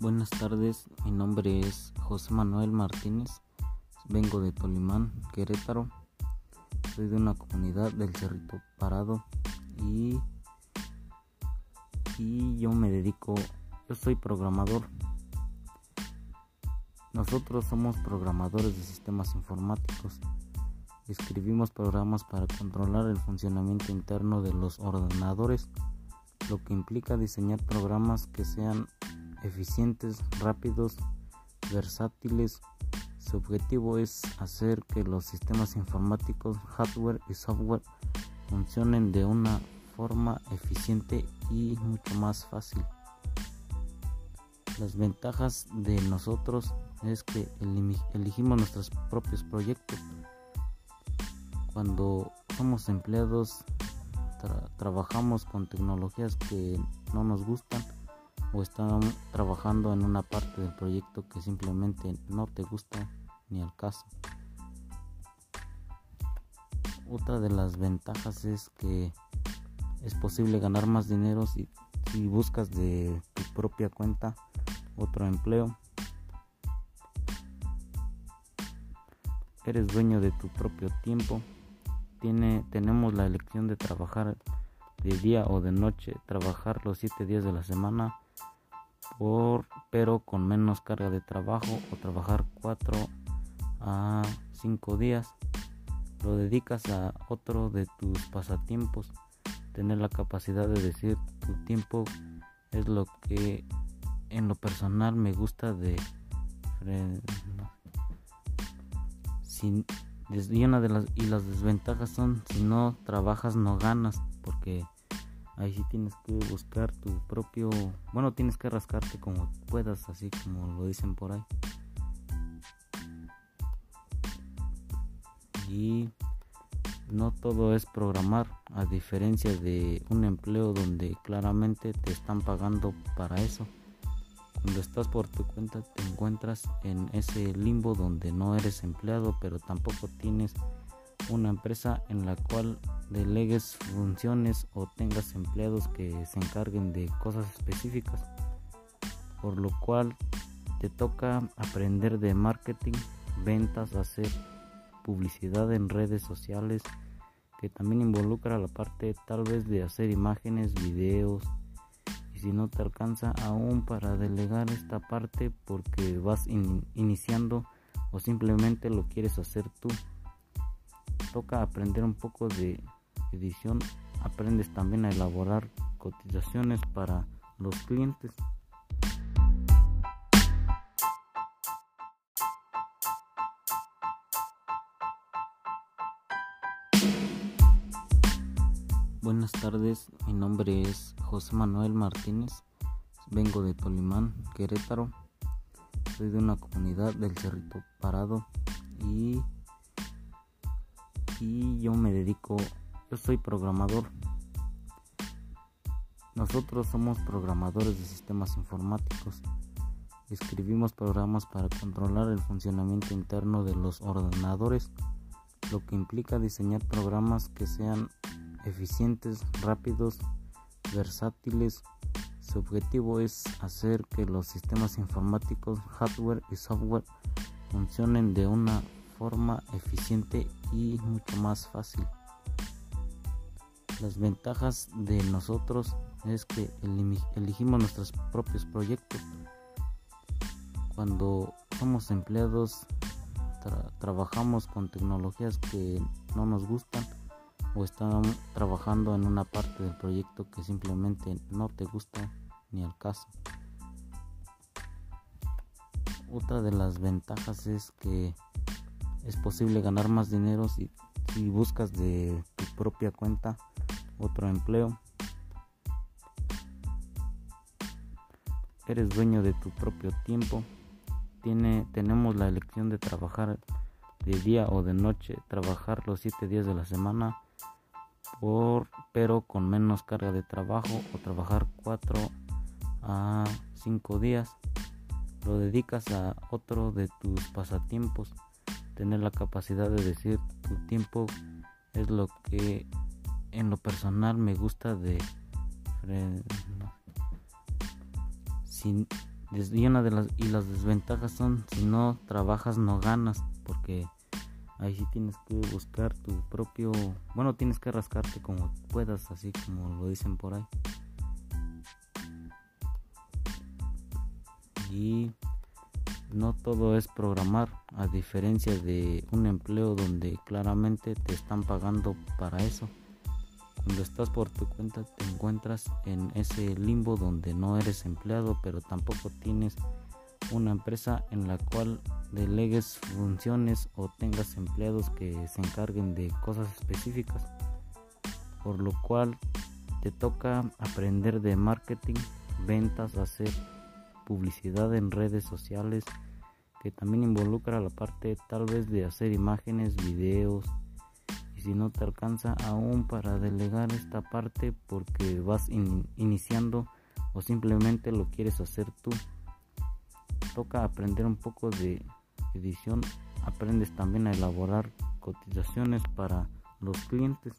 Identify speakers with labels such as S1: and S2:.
S1: Buenas tardes, mi nombre es José Manuel Martínez, vengo de Tolimán, Querétaro, soy de una comunidad del Cerrito Parado y, y yo me dedico, yo soy programador. Nosotros somos programadores de sistemas informáticos. Escribimos programas para controlar el funcionamiento interno de los ordenadores, lo que implica diseñar programas que sean eficientes, rápidos, versátiles. Su objetivo es hacer que los sistemas informáticos, hardware y software funcionen de una forma eficiente y mucho más fácil. Las ventajas de nosotros es que elegimos nuestros propios proyectos. Cuando somos empleados, trabajamos con tecnologías que no nos gustan o están trabajando en una parte del proyecto que simplemente no te gusta ni al caso. Otra de las ventajas es que es posible ganar más dinero si, buscas de tu propia cuenta otro empleo. Eres dueño de tu propio tiempo. Tiene, tenemos la elección de trabajar de día o de noche, trabajar los 7 días de la semana pero con menos carga de trabajo o trabajar 4 a 5 días. Lo dedicas a otro de tus pasatiempos. Tener la capacidad de decir tu tiempo es lo que en lo personal me gusta de sin, y una de las y las desventajas son si no trabajas no ganas porque ahí sí tienes que buscar tu propio bueno tienes que rascarte como puedas así como lo dicen por ahí. Y no todo es programar a diferencia de un empleo donde claramente te están pagando para eso. Cuando estás por tu cuenta te encuentras en ese limbo donde no eres empleado pero tampoco tienes una empresa en la cual delegues funciones o tengas empleados que se encarguen de cosas específicas, por lo cual te toca aprender de marketing, ventas, hacer publicidad en redes sociales, que también involucra la parte tal vez de hacer imágenes, videos, y si no te alcanza aún para delegar esta parte porque vas iniciando o simplemente lo quieres hacer tú toca aprender un poco de edición, aprendes también a elaborar cotizaciones para los clientes. Buenas tardes, mi nombre es José Manuel Martínez, vengo de Tolimán, Querétaro, soy de una comunidad del Cerrito Parado y yo me dedico, yo soy programador. Nosotros somos programadores de sistemas informáticos. Escribimos programas para controlar el funcionamiento interno de los ordenadores, lo que implica diseñar programas que sean eficientes, rápidos, versátiles. Su objetivo es hacer que los sistemas informáticos, hardware y software funcionen de una forma eficiente y mucho más fácil. Las ventajas de nosotros es que elegimos nuestros propios proyectos. Cuando somos empleados trabajamos con tecnologías que no nos gustan o están trabajando en una parte del proyecto que simplemente no te gusta ni al caso. Otra de las ventajas es que es posible ganar más dinero si, buscas de tu propia cuenta otro empleo. Eres dueño de tu propio tiempo. Tiene, tenemos la elección de trabajar de día o de noche, trabajar los 7 días de la semana, por, pero con menos carga de trabajo o trabajar 4 a 5 días. Lo dedicas a otro de tus pasatiempos tener la capacidad de decir tu tiempo es lo que en lo personal me gusta de y una de las y las desventajas son si no trabajas no ganas porque ahí sí tienes que buscar tu propio bueno tienes que rascarte como puedas así como lo dicen por ahí. Y no todo es programar a diferencia de un empleo donde claramente te están pagando para eso cuando estás por tu cuenta te encuentras en ese limbo donde no eres empleado pero tampoco tienes una empresa en la cual delegues funciones o tengas empleados que se encarguen de cosas específicas. Por lo cual te toca aprender de marketing, ventas, hacer publicidad en redes sociales que también involucra la parte tal vez de hacer imágenes, videos, si no te alcanza aún para delegar esta parte porque vas iniciando o simplemente lo quieres hacer tú toca aprender un poco de edición aprendes también a elaborar cotizaciones para los clientes